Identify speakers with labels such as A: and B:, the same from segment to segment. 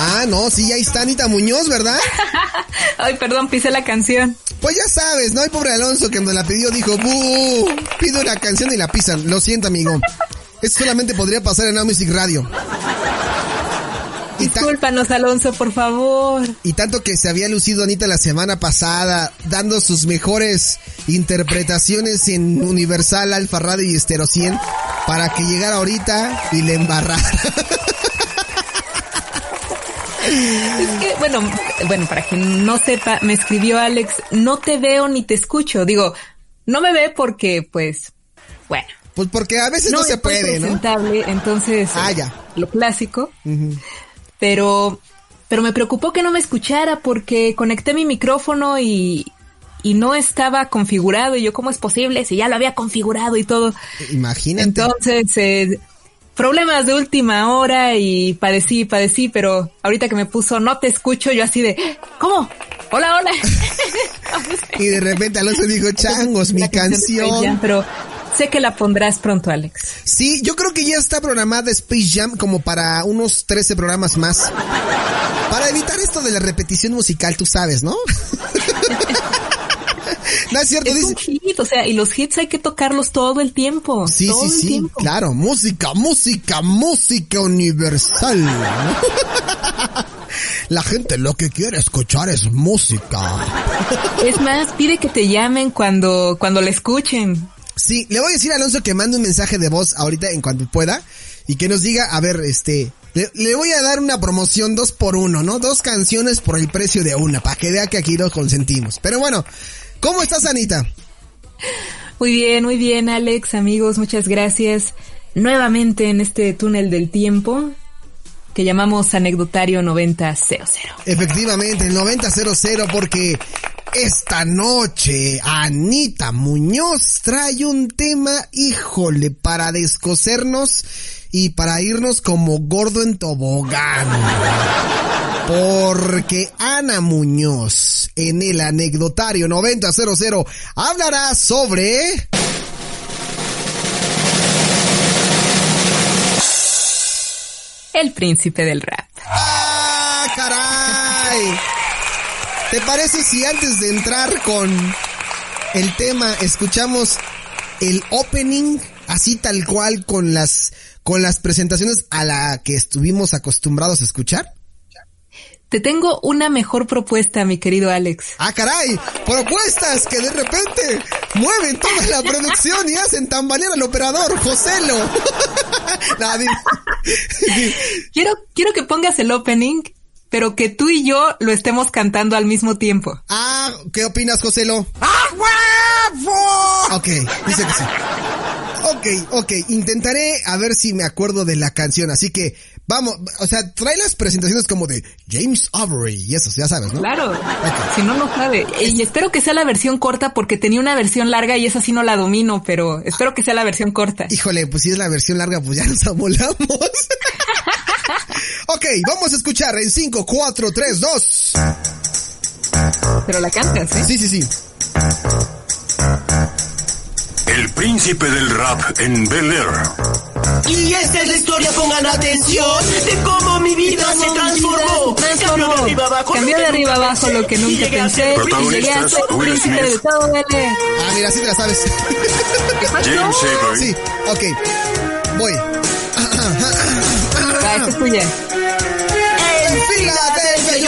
A: Ah, no, sí, ahí está Anita Muñoz, ¿verdad?
B: Ay, perdón, pisé la canción.
A: Pues ya sabes, ¿no? El pobre Alonso que me la pidió dijo, ¡buh! Pido la canción y la pisan. Lo siento, amigo. Esto solamente podría pasar en Now Music Radio.
B: Discúlpanos, Alonso, por favor.
A: Y tanto que se había lucido Anita la semana pasada, dando sus mejores interpretaciones en Universal, Alfa Radio y Estero 100, para que llegara ahorita y le embarrara.
B: Es que, bueno, bueno, para quien no sepa, me escribió Alex, no te veo ni te escucho. Digo, no me ve porque, pues, bueno.
A: Pues porque a veces no, se puede, ¿no?
B: Entonces, ah, ya. lo clásico. Pero, pero me preocupó que no me escuchara porque conecté mi micrófono y, y no estaba configurado. Y yo, ¿cómo es posible? Si ya lo había configurado y todo.
A: Imagínate.
B: Entonces, eh, problemas de última hora y padecí, padecí, pero ahorita que me puso no te escucho, yo así de, ¿cómo? Hola, hola.
A: y de repente Alonso dijo, changos, mi canción.
B: pero sé que la pondrás pronto, Alex.
A: Sí, yo creo que ya está programada Space Jam como para unos 13 programas más. Para evitar esto de la repetición musical, tú sabes, ¿no?
B: No es cierto. Es un hit, o sea, y los hits hay que tocarlos todo el tiempo.
A: Sí, sí, sí. Claro, música, música, música universal. La gente lo que quiere escuchar es música.
B: Es más, pide que te llamen cuando, cuando la escuchen.
A: Sí, le voy a decir a Alonso que mande un mensaje de voz ahorita en cuanto pueda y que nos diga, a ver, este, le, le, voy a dar una promoción dos por uno, ¿no? Dos canciones por el precio de una, para que vea que aquí lo consentimos. Pero bueno, ¿Cómo estás, Anita?
B: Muy bien, muy bien, Alex, amigos, muchas gracias. Nuevamente en este túnel del tiempo que llamamos anecdotario 9000.
A: Efectivamente, el 9000 porque esta noche Anita Muñoz trae un tema, híjole, para descosernos y para irnos como gordo en tobogán. Porque Ana Muñoz en el anecdotario 9000 hablará sobre...
B: El príncipe del rap.
A: ¡Ah, caray! ¿Te parece si antes de entrar con el tema escuchamos el opening así tal cual con las con las presentaciones a la que estuvimos acostumbrados a escuchar?
B: Te tengo una mejor propuesta, mi querido Alex.
A: Ah, caray, propuestas que de repente mueven toda la producción y hacen tambalear al operador, Joselo.
B: quiero, quiero que pongas el opening, pero que tú y yo lo estemos cantando al mismo tiempo.
A: Ah, ¿qué opinas, Joselo? ¡Ah, huevo! Ok, dice que sí. Ok, ok, intentaré a ver si me acuerdo de la canción, así que vamos, o sea, trae las presentaciones como de James Avery y eso, ya sabes, ¿no?
B: Claro, si no, no sabe. Y espero que sea la versión corta porque tenía una versión larga y esa sí no la domino, pero espero que sea la versión corta.
A: Híjole, pues si es la versión larga, pues ya nos amolamos. ok, vamos a escuchar en 5, 4, 3, 2.
B: Pero la cantas, ¿eh?
A: Sí, sí, sí.
C: El príncipe del rap en Bel Air.
D: Y esta es la historia, pongan atención, de cómo mi vida se transformó.
B: Cambió de arriba abajo, Cambió de arriba abajo lo que nunca pensé. Y llegué a ser príncipe de todo Bel Air.
A: Ah, mira, sí te la sabes.
C: James Avery.
A: Sí, ok. Voy.
B: Ah, esta es tuya.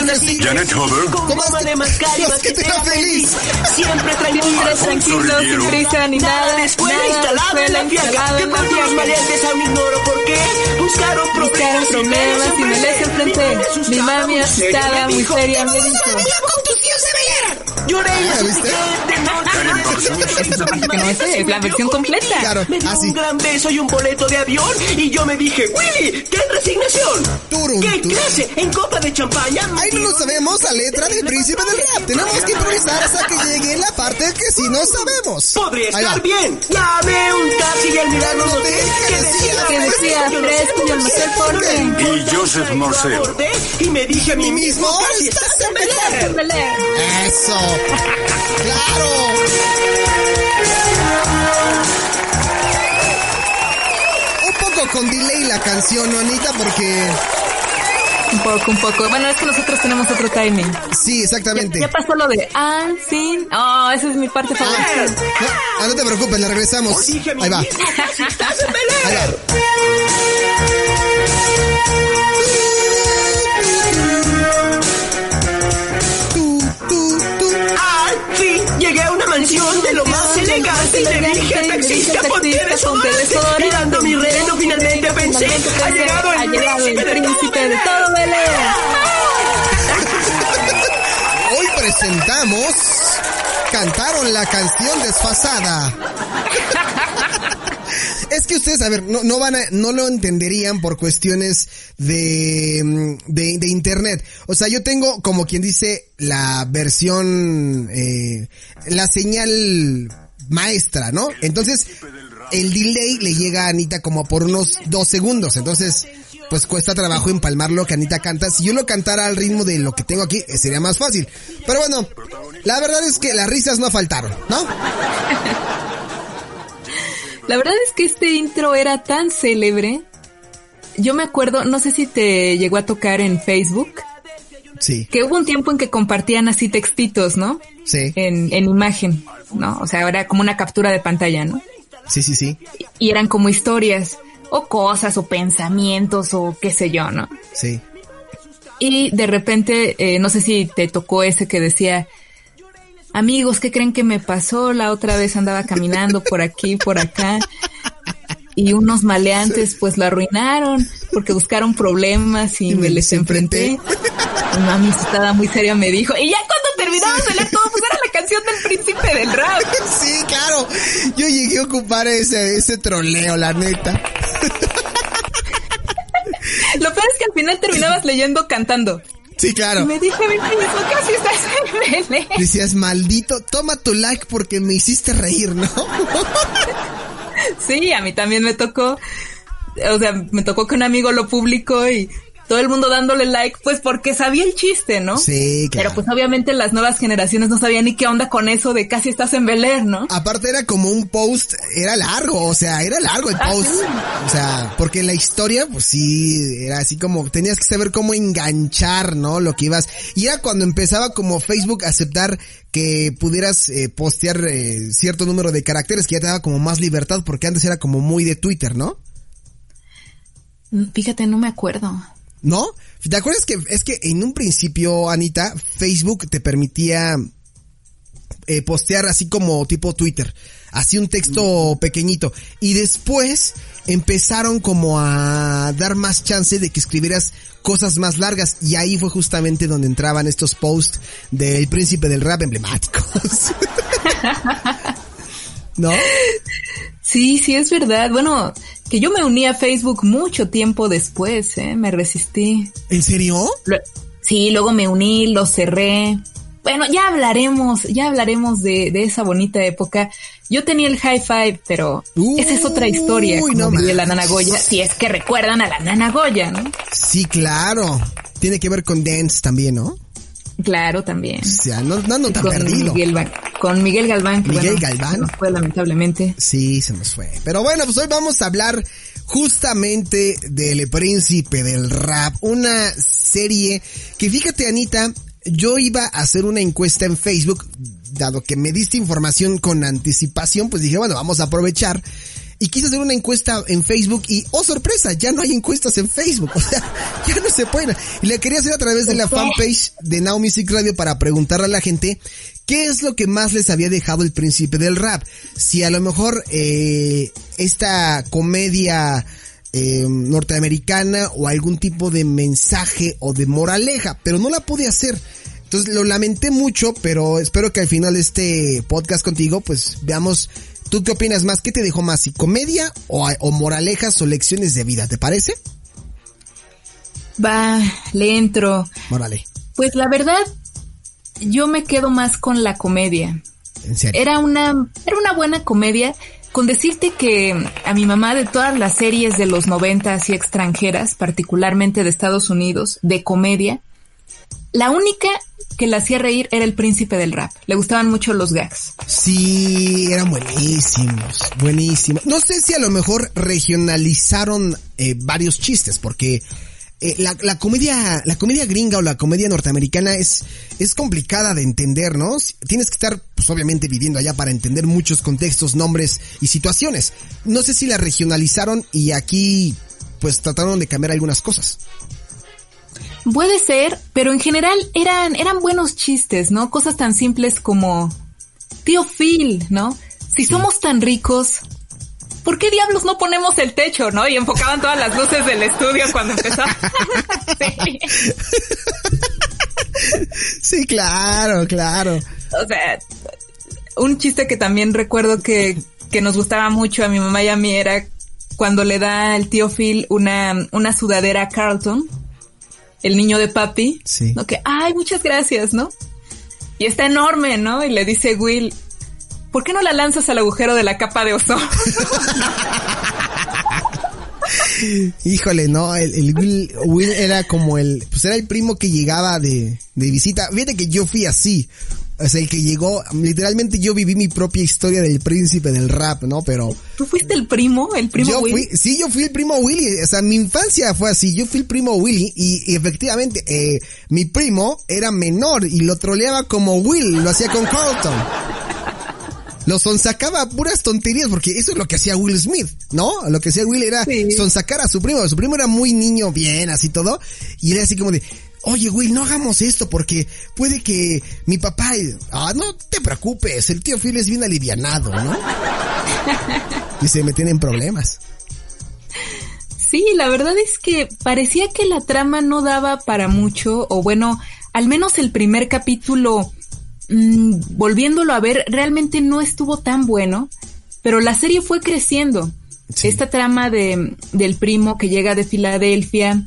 C: Janet Huber.
D: Con mamá de mascar y
A: basquetera feliz.
D: Siempre tranquilo,
B: tranquilo, sin prisa ni nada.
D: La escuela
B: nada,
D: instalada en la fiaca. Que por los maleantes aún ignoro por qué. Buscaron
B: Buscaron problemas y me les enfrenté. Mi mami asustada, muy seria, me dijo.
D: con tus tíos de Lloré
B: que la versión completa.
A: Claro,
D: Me dio
A: así.
D: un gran beso y un boleto de avión y yo me dije, Willy, qué resignación. En copa de champaña.
A: Ahí no nos sabemos la letra del príncipe del rap. Tenemos que improvisar hasta que llegue la parte que sí no sabemos.
D: Podría estar bien. Llamé un taxi y al mirarnos noté que decía,
B: Que decía fresco y el Marcel Porte.
C: Y Joseph Morcel.
D: Y me dije a mí mismo, estás en Bel Air.
B: Bel Air.
A: Eso. Claro. Un poco con delay la canción, ¿no, Anita? Porque
B: Un poco, un poco. Bueno, es que nosotros tenemos otro timing.
A: Sí, exactamente.
B: Ya, pasó lo de ah, sí. Oh, esa es mi parte favorita.
A: Ah, no, no te preocupes, la regresamos. Ahí va. Ahí va.
D: Elegante y le dije taxista, ponte desodorante. Mirando mi reloj finalmente pensé, ha llegado el príncipe de todo Belén.
A: Hoy presentamos Cantaron la canción desfasada. Es que ustedes, a ver, no, no van a, no lo entenderían por cuestiones de, mm, de, de internet. O sea, yo tengo, como quien dice, la versión, eh, la señal maestra, ¿no? Entonces, el delay le llega a Anita como por unos dos segundos. Entonces, pues cuesta trabajo empalmar lo que Anita canta. Si yo lo cantara al ritmo de lo que tengo aquí, eh, sería más fácil. Pero bueno, la verdad es que las risas no faltaron, ¿no?
B: La verdad es que este intro era tan célebre. Yo me acuerdo, no sé si te llegó a tocar en Facebook.
A: Sí.
B: Que hubo un tiempo en que compartían así textitos, ¿no?
A: Sí.
B: En, en imagen, ¿no? O sea, era como una captura de pantalla, ¿no?
A: Sí, sí, sí.
B: Y eran como historias, o cosas, o pensamientos, o qué sé yo, ¿no?
A: Sí.
B: Y de repente, eh, no sé si te tocó ese que decía, amigos, ¿qué creen que me pasó? La otra vez andaba caminando por aquí, por acá. Y unos maleantes pues la arruinaron porque buscaron problemas y, me les enfrenté. Una amistad muy seria me dijo, y ya cuando terminamos de leer todo, pues era la canción del príncipe del rap.
A: Sí, claro. Yo llegué a ocupar ese, ese troleo, la neta.
B: Lo peor es que al final terminabas leyendo cantando.
A: Sí, claro.
B: Me dije a mí mismo, casi estás en.
A: Decías, maldito, toma tu like porque me hiciste reír, ¿no?
B: Sí, a mí también me tocó, o sea, me tocó que un amigo lo publicó y todo el mundo dándole like, pues porque sabía el chiste, ¿no?
A: Sí, claro.
B: Pero pues obviamente las nuevas generaciones no sabían ni qué onda con eso de casi estás en Bel ¿no?
A: Aparte era como un post, era largo, o sea, era largo el
B: Ah,
A: post.
B: sí.
A: O sea, porque en la historia, pues sí, era así como, tenías que saber cómo enganchar, ¿no? Lo que ibas. Y era cuando empezaba como Facebook a aceptar que pudieras eh, postear eh, cierto número de caracteres, que ya te daba como más libertad, porque antes era como muy de Twitter, ¿no?
B: Fíjate, no me acuerdo.
A: ¿No? ¿Te acuerdas que es que en un principio, Anita, Facebook te permitía eh, postear así como tipo Twitter, así un texto pequeñito y después empezaron como a dar más chance de que escribieras cosas más largas y ahí fue justamente donde entraban estos posts del príncipe del rap emblemáticos. ¿No?
B: Sí, sí, es verdad. Bueno, que yo me uní a Facebook mucho tiempo después, ¿eh? Me resistí.
A: ¿En serio?
B: Lo- sí, luego me uní, lo cerré. Bueno, ya hablaremos, ya hablaremos de, de esa bonita época. Yo tenía el high five, pero esa es otra historia, como
A: no
B: diría la. Nana Goya, si es que recuerdan a la Nana Goya, ¿no?
A: Sí, claro. Tiene que ver con dance también, ¿no?
B: Claro, también.
A: O sea, no, no ando tan
B: Con
A: perdido.
B: Miguel, con Miguel Galván. que,
A: Miguel
B: bueno,
A: Galván.
B: se nos fue lamentablemente.
A: Sí, se nos fue. Pero bueno, pues hoy vamos a hablar justamente del príncipe del rap, una serie que fíjate Anita, yo iba a hacer una encuesta en Facebook, dado que me diste información con anticipación, pues dije, bueno, vamos a aprovechar. Y quise hacer una encuesta en Facebook y, oh sorpresa, ya no hay encuestas en Facebook. O sea, ya no se pueden. Y la quería hacer a través de la fanpage de Now Music Radio para preguntarle a la gente qué es lo que más les había dejado el príncipe del rap. Si a lo mejor eh, esta comedia eh, norteamericana o algún tipo de mensaje o de moraleja, pero no la pude hacer. Entonces lo lamenté mucho, pero espero que al final de este podcast contigo, pues veamos, ¿tú qué opinas más? ¿Qué te dejó más? ¿Si comedia o, o moralejas o lecciones de vida? ¿Te parece?
B: Va, le entro.
A: Morale,
B: Pues la verdad, yo me quedo más con la comedia.
A: en serio.
B: Era una, era una buena comedia. Con decirte que a mi mamá de todas las series de los noventas y extranjeras, particularmente de Estados Unidos, de comedia, la única que la hacía reír era el príncipe del rap. Le gustaban mucho los gags.
A: Sí, eran buenísimos, buenísimos. No sé si a lo mejor regionalizaron eh, varios chistes, porque eh, la, la, comedia, la comedia gringa o la comedia norteamericana es, es complicada de entender, ¿no? Tienes que estar, pues obviamente viviendo allá para entender muchos contextos, nombres y situaciones. No sé si la regionalizaron y aquí, pues trataron de cambiar algunas cosas.
B: Puede ser, pero en general eran, eran buenos chistes, ¿no? Cosas tan simples como, tío Phil, ¿no? Si somos tan ricos, ¿por qué diablos no ponemos el techo, no? Y enfocaban todas las luces del estudio cuando empezaba.
A: sí. claro, claro.
B: O sea, un chiste que también recuerdo que, que nos gustaba mucho a mi mamá y a mí era cuando le da el tío Phil una, una sudadera a Carlton, el niño de papi, sí. ¿no? Que, ay, muchas gracias, ¿no? Y está enorme, ¿no? Y le dice Will, ¿por qué no la lanzas al agujero de la capa de ozono?
A: Híjole, no, el, Will, era como el, pues era el primo que llegaba de, de visita. Fíjate que yo fui así. O sea, el que llegó, literalmente yo viví mi propia historia del príncipe del rap, ¿no? Pero...
B: ¿Tú fuiste el primo? ¿El primo
A: yo
B: Willy?
A: Fui, sí, yo fui el primo Willy. O sea, mi infancia fue así. Yo fui el primo Willy y, efectivamente, eh, mi primo era menor y lo troleaba como Will, lo hacía con Carlton lo sonsacaba puras tonterías, porque eso es lo que hacía Will Smith, ¿no? Lo que hacía Will era sonsacar a su primo. Su primo era muy niño, bien, así todo. Y era así como de, oye Will, no hagamos esto porque puede que mi papá... Ah, no te preocupes, el tío Phil es bien alivianado, ¿no? y se meten en problemas.
B: Sí, la verdad es que parecía que la trama no daba para mucho, o bueno, al menos el primer capítulo Mm, volviéndolo a ver, realmente no estuvo tan bueno, pero la serie fue creciendo. Esta trama de, del primo que llega de Filadelfia,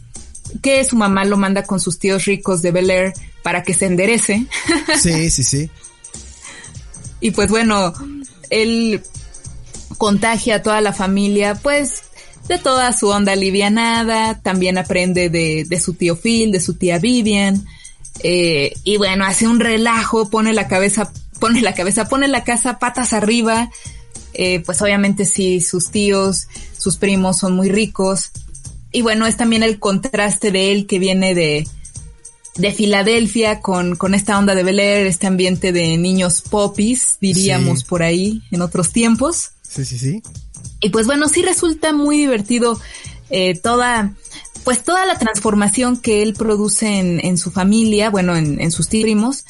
B: que su mamá lo manda con sus tíos ricos de Bel Air para que se enderece.
A: Sí, sí, sí.
B: y pues bueno, él contagia a toda la familia, pues de toda su onda alivianada, también aprende de, de su tío Phil, de su tía Vivian, eh, y bueno, hace un relajo, pone la cabeza, pone la cabeza, pone la casa patas arriba. Eh, pues obviamente sí, sus tíos, sus primos son muy ricos. Y bueno, es también el contraste de él que viene de, de Filadelfia con, con esta onda de Bel Air, este ambiente de niños popis, diríamos por ahí en otros tiempos.
A: Sí, sí, sí.
B: Y pues bueno, sí resulta muy divertido eh, toda, pues toda la transformación que él produce en, su familia, bueno, en, sus primos,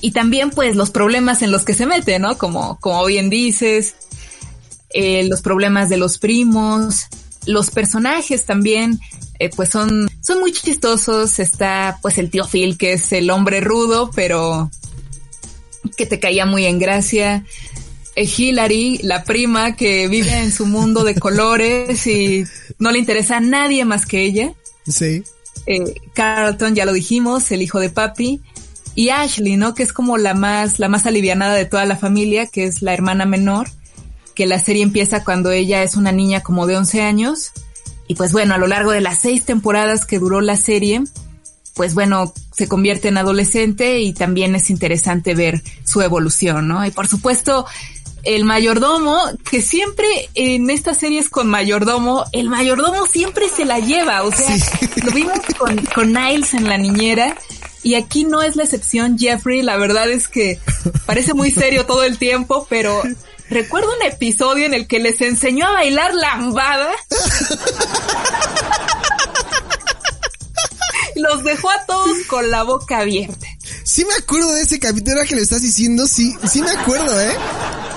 B: y también pues los problemas en los que se mete, ¿no? Como, como bien dices, eh, los problemas de los primos, los personajes también, eh, pues son, son muy chistosos. Está pues el tío Phil, que es el hombre rudo, pero que te caía muy en gracia. Eh, Hillary, la prima que vive en su mundo de colores y no le interesa a nadie más que ella.
A: Sí.
B: Eh, Carlton, ya lo dijimos, el hijo de papi. Y Ashley, ¿no? Que es como la más, la más alivianada de toda la familia, que es la hermana menor, que la serie empieza cuando ella es una niña como de 11 años. Y pues bueno, a lo largo de las seis temporadas que duró la serie, pues bueno, se convierte en adolescente y también es interesante ver su evolución, ¿no? Y por supuesto, el mayordomo, que siempre en estas series con mayordomo, el mayordomo siempre se la lleva, o sea, lo vimos con, con Niles en la niñera. Y aquí no es la excepción, Jeffrey. La verdad es que parece muy serio todo el tiempo, pero recuerdo un episodio en el que les enseñó a bailar lambada. Los dejó a todos con la boca abierta.
A: Sí me acuerdo de ese capítulo que le estás diciendo, sí, sí me acuerdo, ¿eh?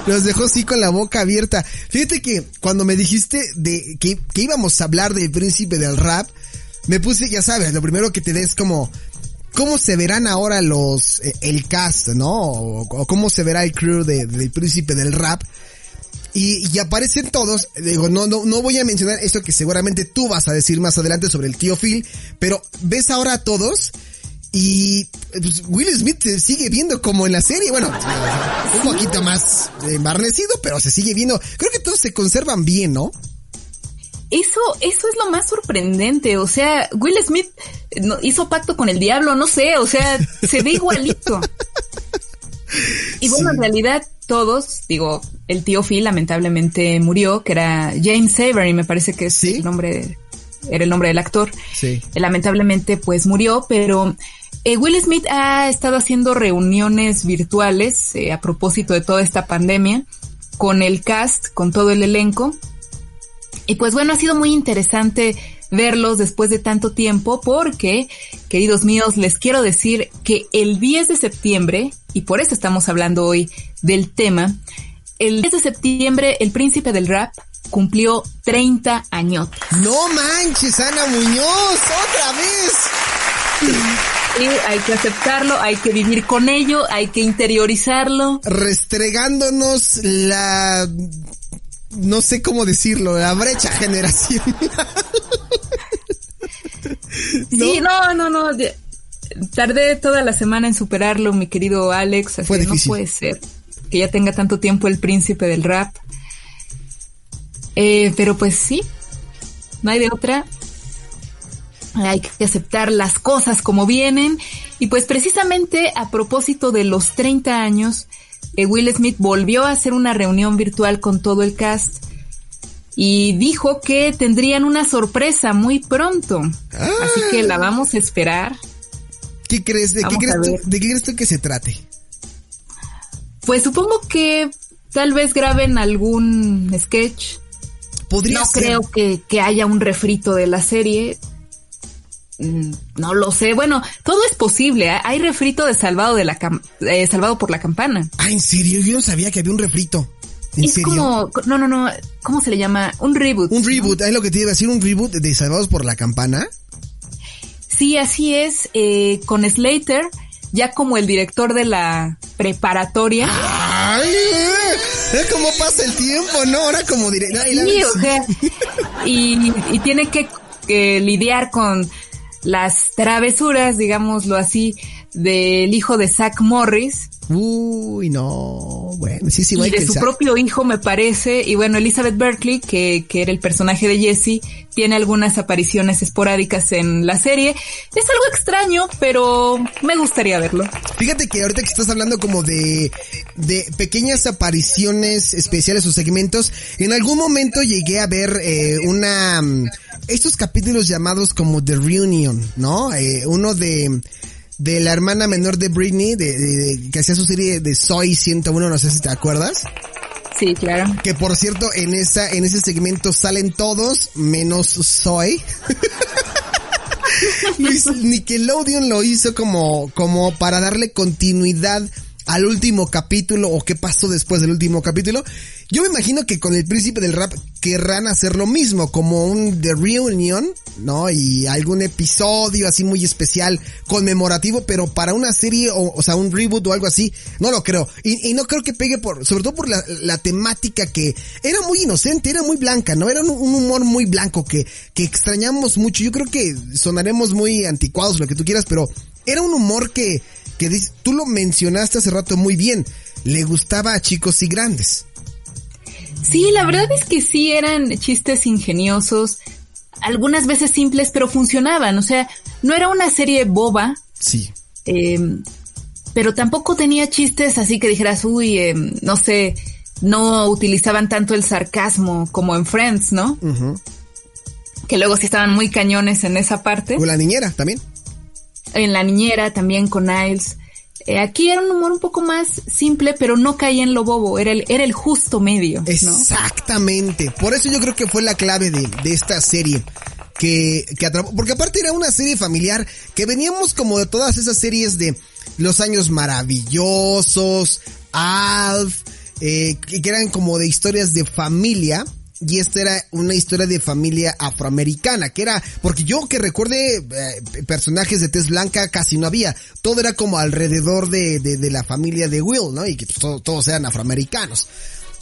A: Los dejó así con la boca abierta. Fíjate que cuando me dijiste de que, que íbamos a hablar del príncipe del rap, me puse, ya sabes, lo primero que te des como, ¿cómo se verán ahora los, eh, el cast, no? O, cómo se verá el crew de, del príncipe del rap. Y, y, aparecen todos, digo, no, no, no voy a mencionar esto que seguramente tú vas a decir más adelante sobre el tío Phil, pero ves ahora a todos y pues, Will Smith se sigue viendo como en la serie, bueno, un poquito más embarnecido, pero se sigue viendo. Creo que todos se conservan bien, ¿no?
B: Eso, eso es lo más sorprendente. O sea, Will Smith hizo pacto con el diablo, no sé, o sea, se ve igualito. Y bueno, en realidad todos, digo, el tío Phil lamentablemente murió, que era James Avery, me parece que es el nombre era el nombre del actor.
A: Sí.
B: lamentablemente pues murió, pero eh, Will Smith ha estado haciendo reuniones virtuales eh, a propósito de toda esta pandemia con el cast, con todo el elenco. Y pues bueno, ha sido muy interesante verlos después de tanto tiempo porque, queridos míos, les quiero decir que el 10 de septiembre, y por eso estamos hablando hoy del tema, el 10 de septiembre el príncipe del rap cumplió 30 años.
A: No manches, Ana Muñoz, otra vez.
B: Y hay que aceptarlo, hay que vivir con ello, hay que interiorizarlo.
A: Restregándonos la no sé cómo decirlo, la brecha generacional.
B: Sí, no, no, no. Tardé toda la semana en superarlo, mi querido Alex. Así no puede ser que ya tenga tanto tiempo el príncipe del rap. Eh, pero pues sí, no hay de otra. Hay que aceptar las cosas como vienen. Y pues precisamente a propósito de los 30 años, eh, Will Smith volvió a hacer una reunión virtual con todo el cast y dijo que tendrían una sorpresa muy pronto. Así que la vamos a esperar.
A: ¿Qué crees? ¿De, qué crees, tú, ¿De qué crees tú que se trate?
B: Pues supongo que tal vez graben algún sketch.
A: Podría
B: no creo que, que haya un refrito de la serie. Mm, no lo sé. Bueno, todo es posible. Hay refrito de Salvado de la eh, Salvado por la Campana.
A: Ah, ¿en serio? Yo no sabía que había un refrito. ¿En
B: es como, no, no, no, ¿cómo se le llama? Un reboot.
A: Un reboot, es lo que te iba a decir, un reboot de Salvados por la Campana.
B: Sí, así es, eh, con Slater, ya como el director de la preparatoria.
A: ¡Ay! Es como pasa el tiempo, ¿no? Ahora como director.
B: Sí, o sea, y, y tiene que lidiar con las travesuras, digámoslo así, del hijo de Zach Morris.
A: Uy, no, bueno, sí, sí,
B: Y de su propio hijo, me parece. Y bueno, Elizabeth Berkley, que, que era el personaje de Jesse, tiene algunas apariciones esporádicas en la serie. Es algo extraño, pero me gustaría verlo.
A: Fíjate que ahorita que estás hablando como de, de pequeñas apariciones especiales o segmentos, en algún momento llegué a ver eh, una, estos capítulos llamados como The Reunion, ¿no? Eh, uno de, de la hermana menor de Britney, de, que hacía su serie de Soy 101, no sé si te acuerdas.
B: Sí, claro.
A: Que por cierto, en esa, en ese segmento salen todos, menos Soy. Nickelodeon lo hizo como, como para darle continuidad al último capítulo o qué pasó después del último capítulo. Yo me imagino que con el príncipe del rap querrán hacer lo mismo, como un The Reunion, ¿no? Y algún episodio así muy especial, conmemorativo, pero para una serie o, o sea, un reboot o algo así, no lo creo. Y, y no creo que pegue por, sobre todo por la, temática que era muy inocente, era muy blanca, ¿no? Era un, un, humor muy blanco que, que extrañamos mucho. Yo creo que sonaremos muy anticuados, lo que tú quieras, pero era un humor que, que tú lo mencionaste hace rato muy bien, le gustaba a chicos y grandes.
B: Sí, la verdad es que sí eran chistes ingeniosos, algunas veces simples, pero funcionaban. O sea, no era una serie boba.
A: Sí.
B: Em, pero tampoco tenía chistes así que dijeras, uy, em, no sé, no utilizaban tanto el sarcasmo como en Friends, ¿no? Que luego sí estaban muy cañones en esa parte.
A: O la niñera también
B: en La Niñera también con Niles. Eh, aquí era un humor un poco más simple, pero no caía en lo bobo, era el, era el justo medio.
A: Exactamente, por eso yo creo que fue la clave de, de esta serie. Que, que atrapó, porque aparte era una serie familiar que veníamos como de todas esas series de los años maravillosos, Alf, eh, que eran como de historias de familia, y esta era una historia de familia afroamericana, que era, porque yo que recuerde eh, personajes de tez blanca casi no había, todo era como alrededor de, de, la familia de Will, ¿no? Y que pues, todos eran afroamericanos.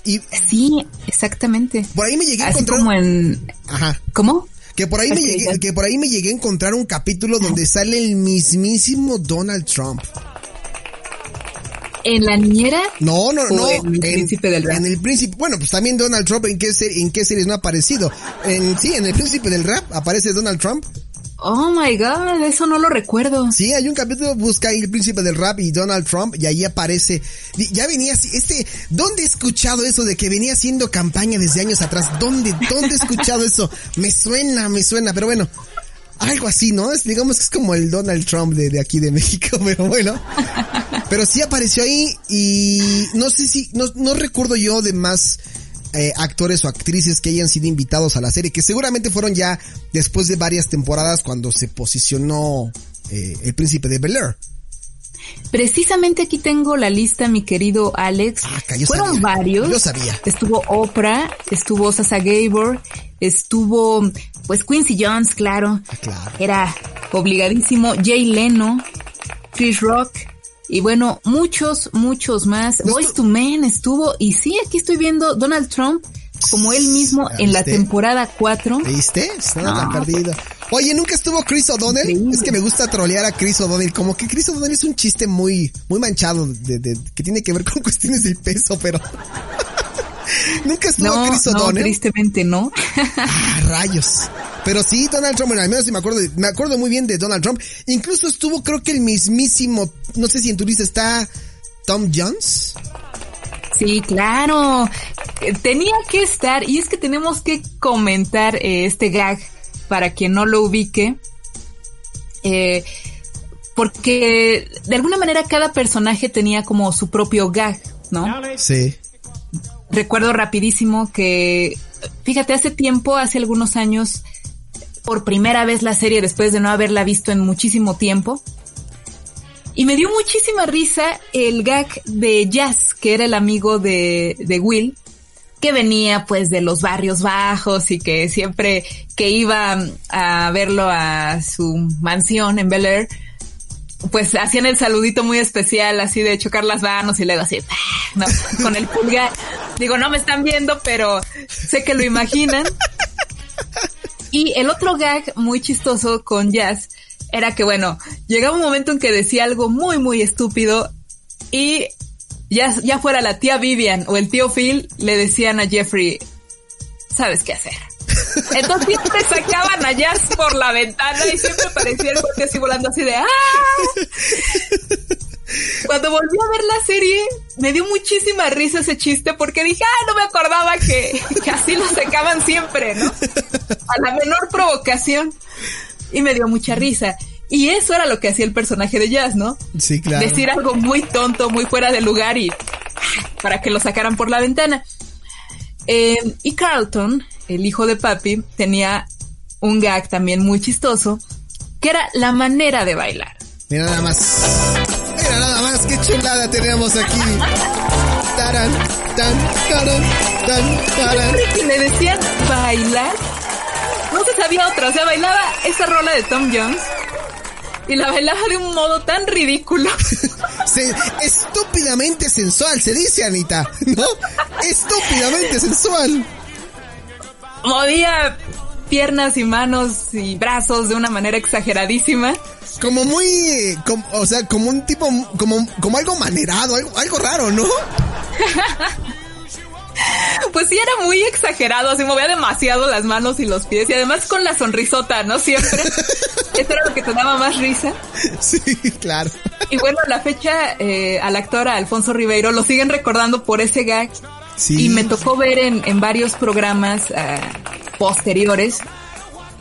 A: Y,
B: sí, exactamente.
A: Por ahí me llegué a encontrar...
B: Como en...
A: Ajá.
B: ¿Cómo?
A: Que por ahí me llegué, que por ahí me llegué a encontrar un capítulo donde sale el mismísimo Donald Trump.
B: ¿En la niñera?
A: No, no, no.
B: En el príncipe del rap.
A: En el príncipe, bueno, pues también Donald Trump, ¿en qué, en qué series no ha aparecido? En, sí, en el príncipe del rap aparece Donald Trump.
B: Oh my god, eso no lo recuerdo.
A: Sí, hay un capítulo, busca ahí el príncipe del rap y Donald Trump y ahí aparece. Ya venía, este, ¿dónde he escuchado eso de que venía haciendo campaña desde años atrás? ¿Dónde, dónde he escuchado eso? Me suena, me suena, pero bueno. Algo así, ¿no? Es, digamos que es como el Donald Trump de, de aquí de México, pero bueno. Pero sí apareció ahí y no sé si, no, no recuerdo yo de más eh, actores o actrices que hayan sido invitados a la serie, que seguramente fueron ya después de varias temporadas cuando se posicionó eh, el príncipe de Bel Air.
B: Precisamente aquí tengo la lista, mi querido Alex. Ah, Fueron varios.
A: Yo sabía.
B: Estuvo Oprah, estuvo Sasa Gabor, estuvo pues Quincy Jones, claro. Ah, claro. Era obligadísimo. Jay Leno, Chris Rock, y bueno, muchos, muchos más. Voice to Men estuvo, y sí, aquí estoy viendo Donald Trump como él mismo en la temporada 4.
A: ¿Viste? Estaba tan perdido. Oye, ¿nunca estuvo Chris O'Donnell? Es que me gusta trolear a Chris O'Donnell. Como que Chris O'Donnell es un chiste muy, muy manchado de, de, que tiene que ver con cuestiones del peso, pero... ¿Nunca estuvo Chris O'Donnell?
B: No, tristemente no.
A: ah, rayos. Pero sí, Donald Trump, bueno, al menos si me acuerdo, me acuerdo muy bien de Donald Trump. Incluso estuvo, creo que el mismísimo, no sé si en tu lista está Tom Jones.
B: Sí, claro. Eh, tenía que estar, y es que tenemos que comentar eh, este gag para quien no lo ubique. Eh, porque de alguna manera cada personaje tenía como su propio gag, ¿no?
A: Sí.
B: Recuerdo rapidísimo que, fíjate, hace tiempo, hace algunos años, por primera vez la serie después de no haberla visto en muchísimo tiempo. Y me dio muchísima risa el gag de Jazz, que era el amigo de, de Will, que venía pues de los barrios bajos y que siempre que iba a verlo a su mansión en Bel Air, pues hacían el saludito muy especial, así de chocar las manos y luego así, con el pulgar. Digo, no me están viendo, pero sé que lo imaginan. Y el otro gag muy chistoso con Jazz era que, bueno, llegaba un momento en que decía algo muy, muy estúpido y ya, ya fuera la tía Vivian o el tío Phil, le decían a Jeffrey, ¿sabes qué hacer? Entonces siempre sacaban a Jazz por la ventana y siempre parecía el coche así volando así de ¡ah! Cuando volví a ver la serie, me dio muchísima risa ese chiste porque dije, ah, no me acordaba que, que así lo sacaban siempre, ¿no? A la menor provocación. Y me dio mucha risa. Y eso era lo que hacía el personaje de Jazz, ¿no?
A: Sí, claro.
B: Decir algo muy tonto, muy fuera de lugar y para que lo sacaran por la ventana. Eh, y Carlton, el hijo de papi, tenía un gag también muy chistoso, que era la manera de bailar.
A: Mira nada más. Mira nada más, qué chulada tenemos aquí. Taran, tan, taran, tan, taran.
B: que le decían bailar, no se sabía otra, o sea, bailaba esa rola de Tom Jones y la bailaba de un modo tan ridículo.
A: estúpidamente sensual, se dice Anita, ¿no? Estúpidamente sensual.
B: Movía piernas y manos y brazos de una manera exageradísima.
A: Como muy, o sea, como un tipo, como, como algo manerado, algo, algo raro, ¿no?
B: Pues sí, era muy exagerado, así movía demasiado las manos y los pies y además con la sonrisota, ¿no? Siempre. Eso era lo que te daba más risa.
A: Sí, claro.
B: Y bueno, la fecha eh, al actor Alfonso Ribeiro lo siguen recordando por ese gag. Sí. Y me tocó ver en, en varios programas eh, posteriores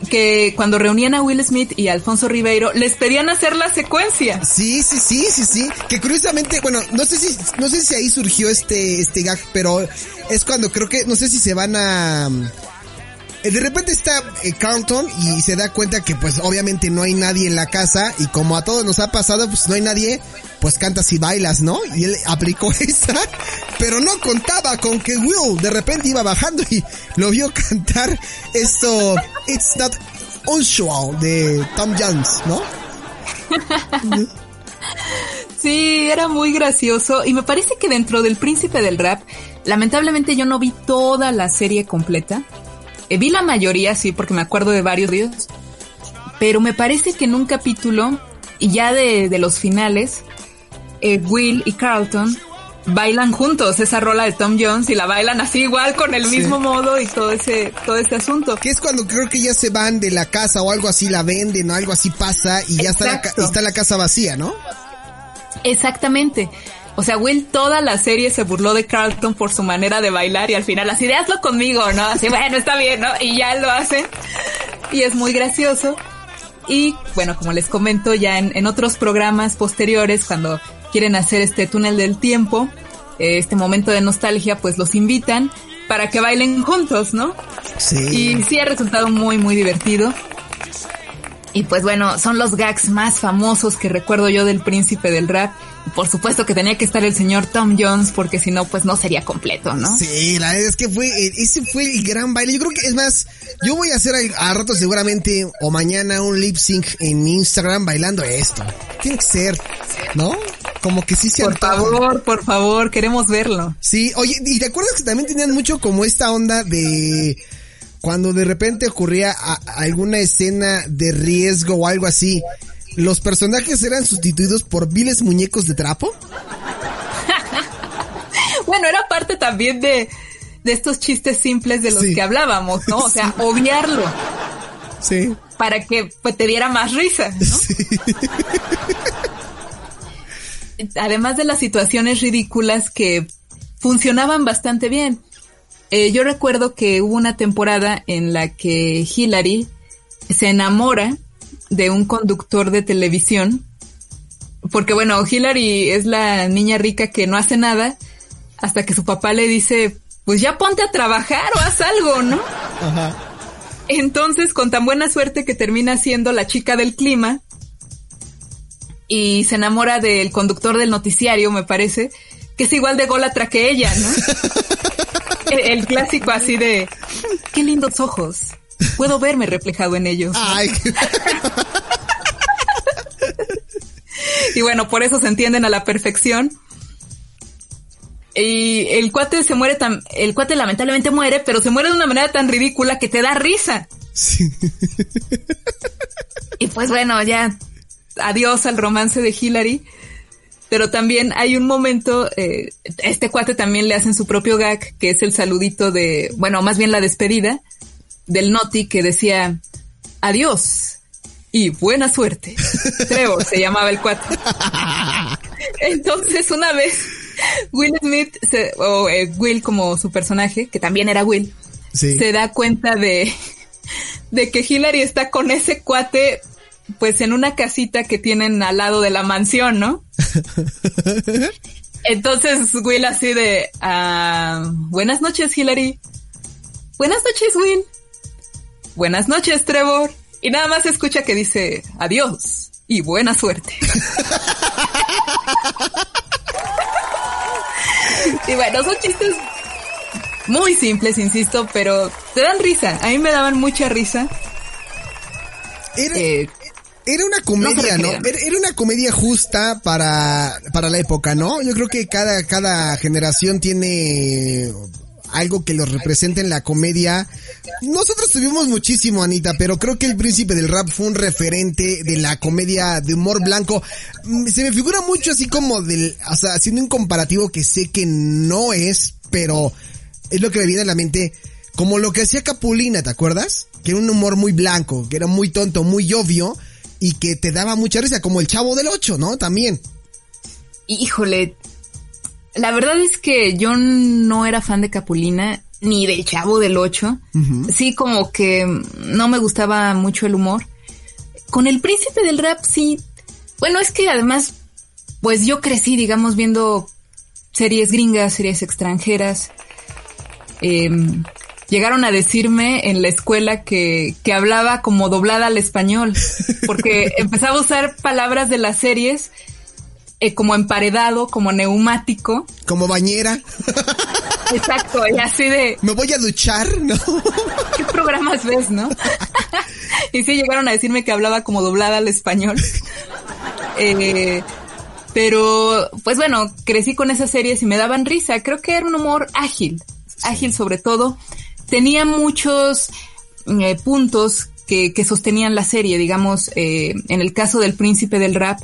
B: que cuando reunían a Will Smith y Alfonso Ribeiro les pedían hacer la secuencia.
A: Sí, sí, sí, sí, sí. Que curiosamente, bueno, no sé si, no sé si ahí surgió este, este gag, pero es cuando creo que, no sé si se van a, de repente está eh, Carlton y se da cuenta que pues obviamente no hay nadie en la casa y como a todos nos ha pasado pues no hay nadie, pues cantas y bailas, ¿no? Y él aplicó esa, pero no contaba con que Will de repente iba bajando y lo vio cantar eso It's Not Usual de Tom Jones, ¿no?
B: Sí, era muy gracioso y me parece que dentro del príncipe del rap, lamentablemente yo no vi toda la serie completa. Eh, vi la mayoría, sí, porque me acuerdo de varios videos. Pero me parece que en un capítulo, y ya de, de los finales, eh, Will y Carlton bailan juntos esa rola de Tom Jones y la bailan así igual con el mismo modo y todo ese todo ese asunto.
A: Que es cuando creo que ya se van de la casa o algo así la venden o algo así pasa y ya está la, está la casa vacía, ¿no?
B: Exactamente. O sea, Will toda la serie se burló de Carlton por su manera de bailar y al final así de hazlo conmigo, ¿no? Así, bueno, está bien, ¿no? Y ya lo hacen. Y es muy gracioso. Y bueno, como les comento ya en, en otros programas posteriores, cuando quieren hacer este túnel del tiempo, eh, este momento de nostalgia, pues los invitan para que bailen juntos, ¿no? Sí. Y sí ha resultado muy, muy divertido. Y pues bueno, son los gags más famosos que recuerdo yo del príncipe del rap. Por supuesto que tenía que estar el señor Tom Jones porque si no, pues no sería completo, ¿no?
A: Sí, la verdad es que fue, eh, ese fue el gran baile. Yo creo que es más, yo voy a hacer a, rato seguramente o mañana un lip sync en Instagram bailando esto. Tiene que ser, ¿no? Como que sí se
B: Por favor, por favor, queremos verlo.
A: Sí, oye, ¿y te acuerdas que también tenían mucho como esta onda de cuando de repente ocurría alguna escena de riesgo o algo así, los personajes eran sustituidos por viles muñecos de trapo.
B: bueno, era parte también de, de estos chistes simples de los que hablábamos, ¿no? O sea, obviarlo. Sí. Para que pues, te diera más risa, ¿no? Sí. Además de las situaciones ridículas que funcionaban bastante bien. Eh, yo recuerdo que hubo una temporada en la que Hillary se enamora de un conductor de televisión, porque bueno, Hillary es la niña rica que no hace nada hasta que su papá le dice, pues ya ponte a trabajar o haz algo, ¿no? Ajá. Entonces, con tan buena suerte que termina siendo la chica del clima y se enamora del conductor del noticiario, me parece, que es igual de golatra que ella, ¿no? el, clásico así de, qué lindos ojos. Puedo verme reflejado en ellos. y bueno, por eso se entienden a la perfección. Y el cuate se muere tan, el cuate lamentablemente muere, pero se muere de una manera tan ridícula que te da risa. Y pues bueno, ya adiós al romance de Hillary pero también hay un momento, eh, este cuate también le hacen su propio gag, que es el saludito de, bueno, más bien la despedida del Noti que decía, adiós y buena suerte. Creo, se llamaba el cuate. Entonces una vez Will Smith, o eh, Will como su personaje, que también era Will, se da cuenta de, de que Hillary está con ese cuate pues en una casita que tienen al lado de la mansión, ¿no? Entonces Will así de, ah, buenas noches Hillary. Buenas noches Will. Buenas noches Trevor. Y nada más escucha que dice, adiós y buena suerte. y bueno, son chistes muy simples, insisto, pero te dan risa. A mí me daban mucha risa.
A: Eh, era una comedia, ¿no? Era, una comedia justa para, para la época, ¿no? Yo creo que cada, cada generación tiene algo que los represente en la comedia. Nosotros tuvimos muchísimo, Anita, pero creo que el príncipe del rap fue un referente de la comedia de humor blanco. Mm, se me figura mucho así como del, o sea, haciendo un comparativo que sé que no es, pero es lo que me viene a la mente. Como lo que hacía Capulina, ¿te acuerdas? Que era un humor muy blanco, que era muy tonto, muy obvio, y que te daba mucha risa, como el chavo del 8, ¿no? También.
B: Híjole, la verdad es que yo no era fan de Capulina ni del chavo del 8. Sí, como que no me gustaba mucho el humor. Con el príncipe del rap, sí. Bueno, es que además, pues yo crecí, digamos, viendo series gringas, series extranjeras. Eh, llegaron a decirme en la escuela que, que hablaba como doblada al español, porque empezaba a usar palabras de las series eh, como emparedado, como neumático.
A: Como bañera.
B: Exacto, y así de...
A: Me voy a duchar, ¿no?
B: ¿Qué programas ves, no? y sí llegaron a decirme que hablaba como doblada al español. Eh, pero, pues bueno, crecí con esas series y me daban risa. Creo que era un humor ágil, ágil sobre todo tenía muchos eh, puntos que, que, sostenían la serie, digamos, eh, en el caso del príncipe del rap,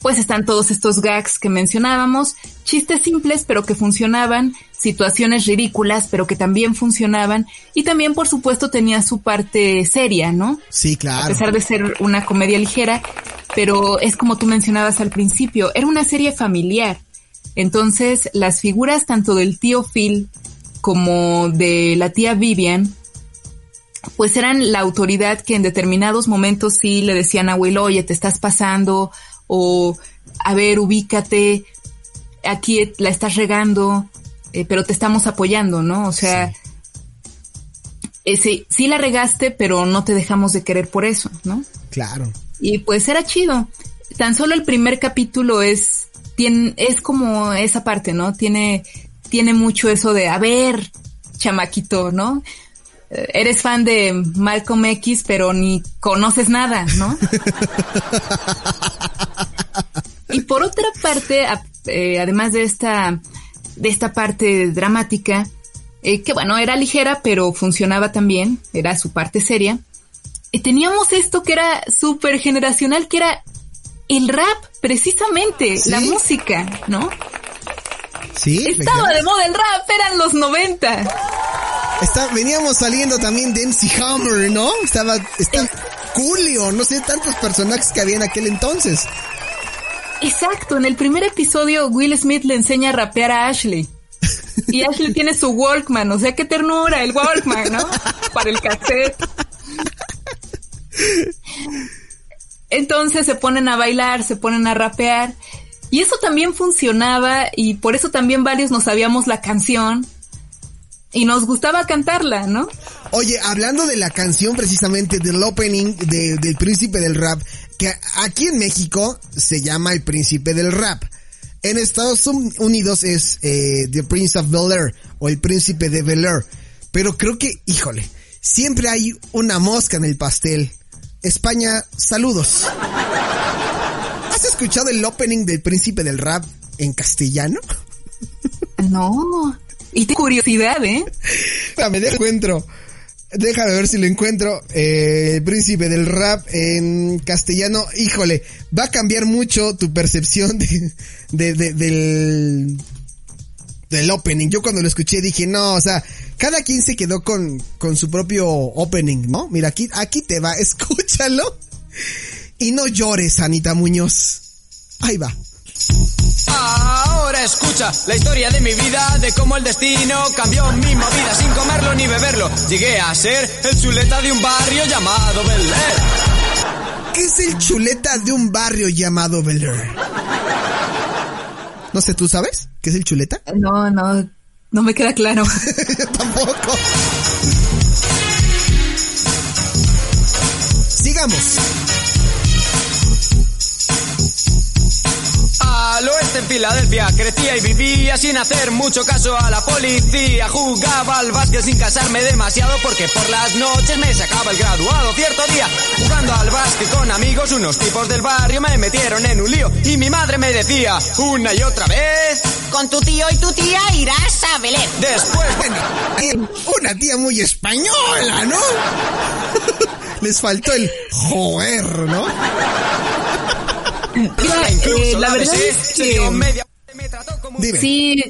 B: pues están todos estos gags que mencionábamos, chistes simples pero que funcionaban, situaciones ridículas pero que también funcionaban y también por supuesto tenía su parte seria, ¿no?
A: Sí, claro.
B: A pesar de ser una comedia ligera, pero es como tú mencionabas al principio, era una serie familiar. Entonces las figuras tanto del tío Phil como de la tía Vivian pues eran la autoridad que en determinados momentos sí le decían a Will, oye, te estás pasando, o a ver, ubícate, aquí la estás regando, eh, pero te estamos apoyando, ¿no? O sea, sí. sí, la regaste, pero no te dejamos de querer por eso, ¿no?
A: Claro.
B: Y pues era chido. Tan solo el primer capítulo es, tiene, es como esa parte, ¿no? Tiene, tiene mucho eso de, a ver, chamaquito, ¿no? Eres fan de Malcolm X, pero ni conoces nada, ¿no? y por otra parte, eh, además de esta, de esta parte dramática, eh, que bueno, era ligera, pero funcionaba también, era su parte seria, y teníamos esto que era súper generacional, que era el rap, precisamente, la música, ¿no?
A: Sí.
B: Estaba de moda el rap, eran los 90.
A: Está, veníamos saliendo también de MC Hammer, ¿no? Estaba, está Julio, no sé, tantos personajes que había en aquel entonces.
B: Exacto, en el primer episodio Will Smith le enseña a rapear a Ashley. Y Ashley tiene su Walkman, o sea, qué ternura, el Walkman, ¿no? Para el cassette. Entonces se ponen a bailar, se ponen a rapear. Y eso también funcionaba y por eso también varios nos sabíamos la canción y nos gustaba cantarla, ¿no?
A: Oye, hablando de la canción precisamente del opening de, del príncipe del rap, que aquí en México se llama el príncipe del rap. En Estados Unidos es eh, The Prince of Bel Air o el príncipe de Bel Air. Pero creo que, híjole, siempre hay una mosca en el pastel. España, saludos. ¿Has escuchado el opening del príncipe del rap en castellano?
B: No. Y de curiosidad, ¿eh?
A: me encuentro. Déjame ver si lo encuentro. Eh, el príncipe del rap en castellano. Híjole, va a cambiar mucho tu percepción de, de, del, del opening. Yo cuando lo escuché dije, no, o sea, cada quien se quedó con, con su propio opening, ¿no? Mira, aquí, aquí te va, escúchalo. Y no llores, Anita Muñoz. Ahí va.
E: Ahora escucha la historia de mi vida, de cómo el destino cambió mi movida sin comerlo ni beberlo. Llegué a ser el chuleta de un barrio llamado Bel Air.
A: ¿Qué es el chuleta de un barrio llamado Bel Air? No sé, ¿tú sabes qué es el chuleta?
B: No, no, no me queda claro.
A: Tampoco. Sigamos.
E: Al oeste en Filadelfia crecía y vivía sin hacer mucho caso a la policía. Jugaba al básquet sin casarme demasiado porque por las noches me sacaba el graduado. Cierto día, jugando al básquet con amigos, unos tipos del barrio me metieron en un lío y mi madre me decía una y otra vez:
F: Con tu tío y tu tía irás a Belén.
E: Después,
A: bueno, una tía muy española, ¿no? Les faltó el joder, ¿no?
B: Eh, la verdad es que sí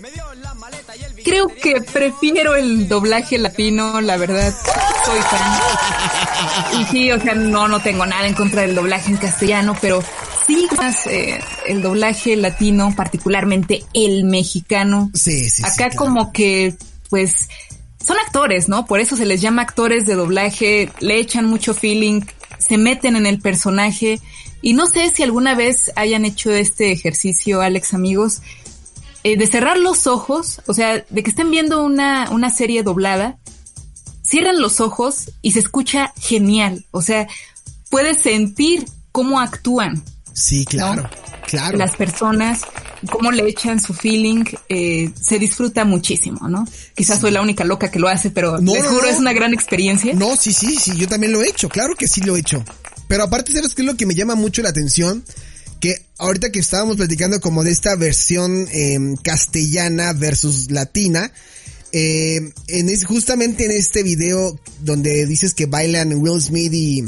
B: creo que prefiero el doblaje latino, la verdad soy fan. Y sí, o sea, no no tengo nada en contra del doblaje en castellano, pero sí más eh, el doblaje latino, particularmente el mexicano.
A: Sí, sí.
B: Acá como que pues son actores, ¿no? Por eso se les llama actores de doblaje, le echan mucho feeling, se meten en el personaje y no sé si alguna vez hayan hecho este ejercicio, Alex, amigos, eh, de cerrar los ojos, o sea, de que estén viendo una, una serie doblada, cierran los ojos y se escucha genial. O sea, puedes sentir cómo actúan.
A: Sí, claro, claro.
B: Las personas, cómo le echan su feeling, eh, se disfruta muchísimo, ¿no? Quizás soy la única loca que lo hace, pero no, les juro, es una gran experiencia.
A: No, sí, sí, sí, yo también lo he hecho, claro que sí lo he hecho. Pero aparte, ¿sabes qué es lo que me llama mucho la atención? Que ahorita que estábamos platicando como de esta versión em, castellana versus latina, eh, en es, justamente en este video donde dices que bailan Will Smith y,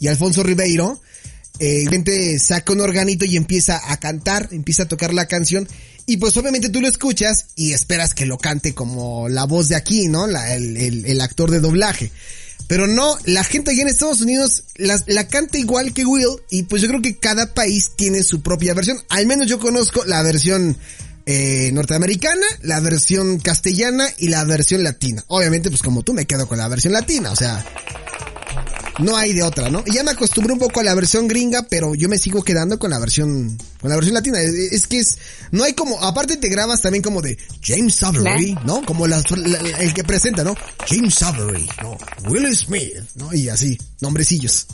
A: y Alfonso Ribeiro, eh, gente saca un organito y empieza a cantar, empieza a tocar la canción y pues obviamente tú lo escuchas y esperas que lo cante como la voz de aquí, ¿no? La, el, el, actor de doblaje. Pero no, la gente allá en Estados Unidos la, la, canta igual que Will y pues yo creo que cada país tiene su propia versión. Al menos yo conozco la versión eh, norteamericana, la versión castellana y la versión latina. Obviamente pues como tú me quedo con la versión latina, o sea, no hay de otra, ¿no? Ya me acostumbré un poco a la versión gringa, pero yo me sigo quedando con la versión, con la versión latina. Es, que es, no hay como, aparte te grabas también como de James Avery, ¿no? Como el que presenta, ¿no? James Avery, ¿no? Will Smith, ¿no? Y así, nombrecillos.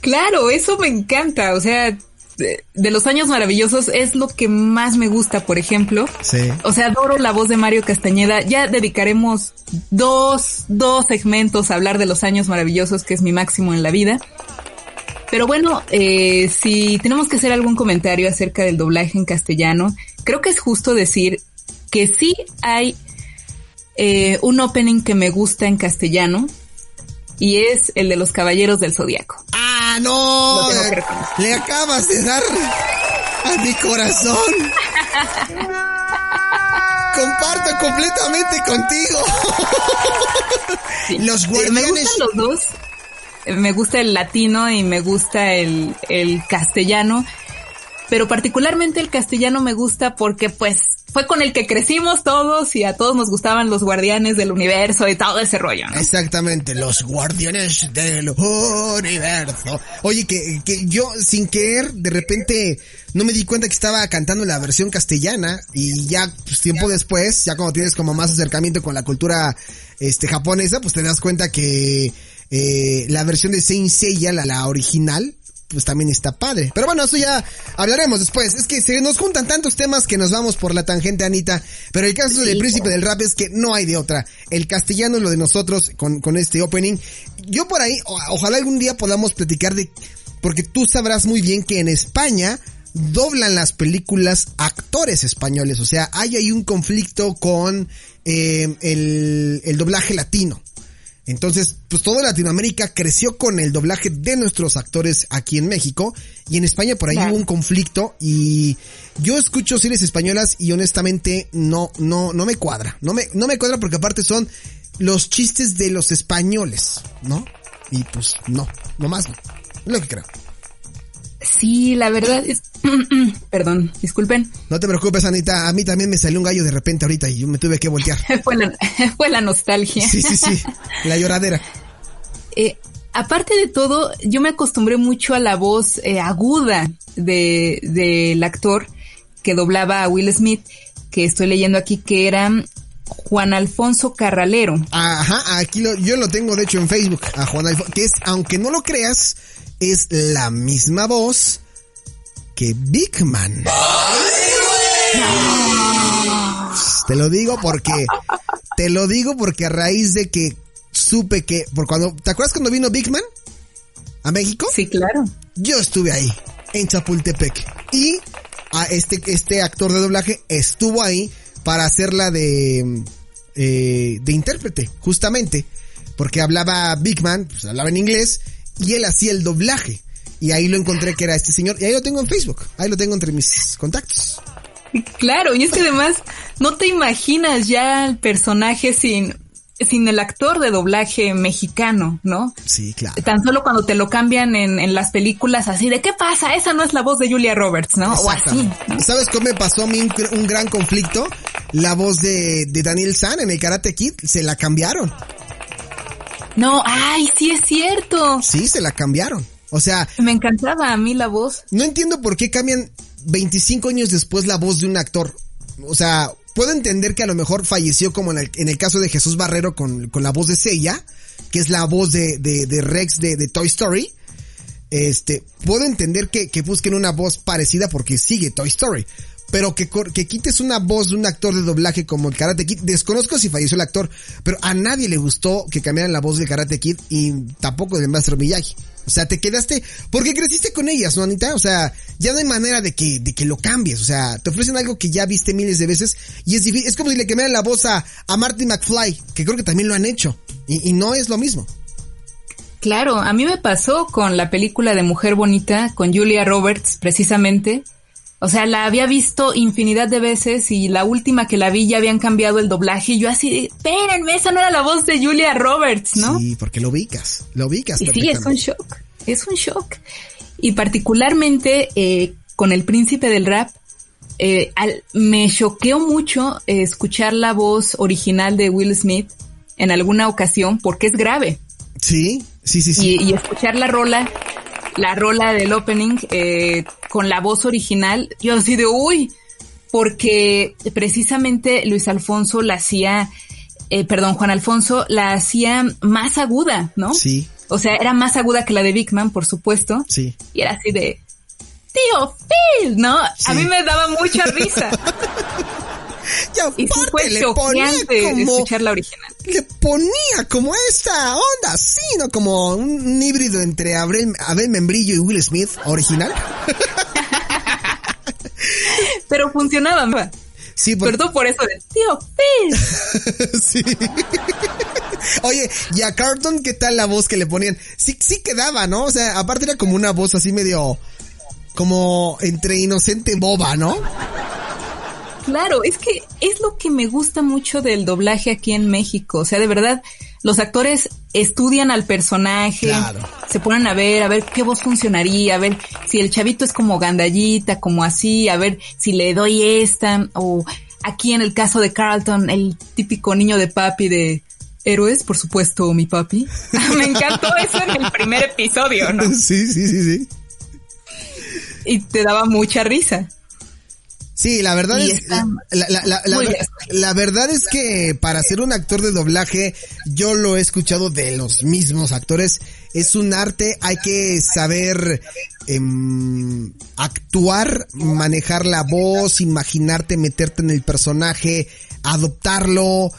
B: Claro, eso me encanta, o sea, de, los años maravillosos es lo que más me gusta, por ejemplo.
A: Sí.
B: O sea, adoro la voz de Mario Castañeda. Ya dedicaremos dos, dos segmentos a hablar de los años maravillosos, que es mi máximo en la vida. Pero bueno, eh, si tenemos que hacer algún comentario acerca del doblaje en castellano, creo que es justo decir que sí hay eh, un opening que me gusta en castellano, y es el de los Caballeros del Zodiaco.
A: ¡Ah, no! Le acabas de dar a mi corazón. Comparto completamente contigo.
B: Los guardianes. Me gustan los dos. Me gusta el latino y me gusta el, el castellano. Pero particularmente el castellano me gusta porque pues fue con el que crecimos todos y a todos nos gustaban los guardianes del universo y todo ese rollo.
A: Exactamente, los guardianes del universo. Oye, que, que yo sin querer de repente no me di cuenta que estaba cantando la versión castellana y ya pues, tiempo después, ya cuando tienes como más acercamiento con la cultura este japonesa, pues te das cuenta que eh, la versión de Saint Seiya, la, la original, pues también está padre. Pero bueno, eso ya hablaremos después. Es que se nos juntan tantos temas que nos vamos por la tangente, Anita. Pero el caso del príncipe del rap es que no hay de otra. El castellano es lo de nosotros con, con este opening. Yo por ahí, ojalá algún día podamos platicar de, porque tú sabrás muy bien que en España doblan las películas actores españoles. O sea, hay ahí un conflicto con eh, el, el doblaje latino. Entonces, pues toda Latinoamérica creció con el doblaje de nuestros actores aquí en México y en España por ahí hubo un conflicto y yo escucho series españolas y honestamente no, no, no me cuadra. No me, no me cuadra porque aparte son los chistes de los españoles, ¿no? Y pues no, nomás no. Es lo que creo.
B: Sí, la verdad es... Perdón, disculpen.
A: No te preocupes, Anita. A mí también me salió un gallo de repente ahorita y yo me tuve que voltear.
B: fue, la, fue la nostalgia.
A: Sí, sí, sí. La lloradera.
B: Eh, aparte de todo, yo me acostumbré mucho a la voz eh, aguda de del actor que doblaba a Will Smith, que estoy leyendo aquí que era Juan Alfonso Carralero.
A: Ajá, aquí lo, yo lo tengo de hecho en Facebook, a Juan Alfonso, que es, aunque no lo creas, es la misma voz que Big Man. Te lo digo porque, te lo digo porque a raíz de que supe que, por cuando, ¿te acuerdas cuando vino Big Man? ¿A México?
B: Sí, claro.
A: Yo estuve ahí, en Chapultepec. Y a este, este actor de doblaje estuvo ahí para hacerla de, eh, de intérprete, justamente. Porque hablaba Big Man, pues hablaba en inglés, y él hacía el doblaje. Y ahí lo encontré que era este señor. Y ahí lo tengo en Facebook. Ahí lo tengo entre mis contactos.
B: Claro, y es que además no te imaginas ya el personaje sin, sin el actor de doblaje mexicano, ¿no?
A: Sí, claro.
B: Tan solo cuando te lo cambian en, en las películas así de ¿qué pasa? Esa no es la voz de Julia Roberts, ¿no? O así.
A: ¿Sabes cómo me pasó a mí un, gran conflicto? La voz de, de Daniel San en el Karate Kid se la cambiaron.
B: No, ay, sí es cierto.
A: Sí, se la cambiaron. O sea...
B: Me encantaba a mí la voz.
A: No entiendo por qué cambian 25 años después la voz de un actor. O sea, puedo entender que a lo mejor falleció como en el, en el caso de Jesús Barrero con, con la voz de Seiya, que es la voz de, de, de Rex de, de, Toy Story. Este, puedo entender que, que busquen una voz parecida porque sigue Toy Story pero que, quites una voz de un actor de doblaje como el Karate Kid, desconozco si falleció el actor, pero a nadie le gustó que cambiaran la voz del Karate Kid y tampoco del Master Miyagi. O sea, te quedaste, porque creciste con ellas, ¿no, Anita? O sea, ya no hay manera de que, de que lo cambies. O sea, te ofrecen algo que ya viste miles de veces y es difícil. Es como si le cambiaran la voz a, a Marty McFly, que creo que también lo han hecho. Y, y no es lo mismo.
B: Claro, a mí me pasó con la película de Mujer Bonita, con Julia Roberts, precisamente. O sea, la había visto infinidad de veces y la última que la vi ya habían cambiado el doblaje y yo así, espérenme, esa no era la voz de Julia Roberts, ¿no?
A: Sí, porque lo ubicas, lo ubicas.
B: Y sí, es un shock, es un shock. Y particularmente eh, con el príncipe del rap, eh, me choqueó mucho eh, escuchar la voz original de Will Smith en alguna ocasión porque es grave.
A: Sí, sí, sí, sí.
B: Y, escuchar la rola, la rola del opening eh, con la voz original, yo así de uy, porque precisamente Luis Alfonso la hacía, eh, perdón, Juan Alfonso la hacía más aguda, ¿no?
A: Sí.
B: O sea, era más aguda que la de Big Man, por supuesto.
A: Sí.
B: Y era así de, tío Phil, ¿no? A mí me daba mucha risa.
A: Y fue ponía como,
B: escuchar la original.
A: Le ponía como esta onda, sí, ¿no? Como un, híbrido entre Abel, Abel Membrillo y Will Smith, original.
B: Pero funcionaba,
A: Sí,
B: Perdón por eso de tío Phil.
A: sí. Oye, y a Carlton, ¿qué tal la voz que le ponían? Sí, sí quedaba, ¿no? O sea, aparte era como una voz así medio, como entre inocente boba, ¿no?
B: Claro, es que es lo que me gusta mucho del doblaje aquí en México. O sea, de verdad, los actores estudian al personaje, se ponen a ver, a ver qué voz funcionaría, a ver si el chavito es como gandallita, como así, a ver si le doy esta, o aquí en el caso de Carlton, el típico niño de papi de héroes, por supuesto, mi papi. me encantó eso en el primer episodio, ¿no?
A: Sí, sí, sí, sí.
B: Y te daba mucha risa.
A: Sí, la verdad es la, verdad es que para ser un actor de doblaje, yo lo he escuchado de los mismos actores. Es un arte, hay que saber em, actuar, manejar la voz, imaginarte, meterte en el personaje, adoptarlo.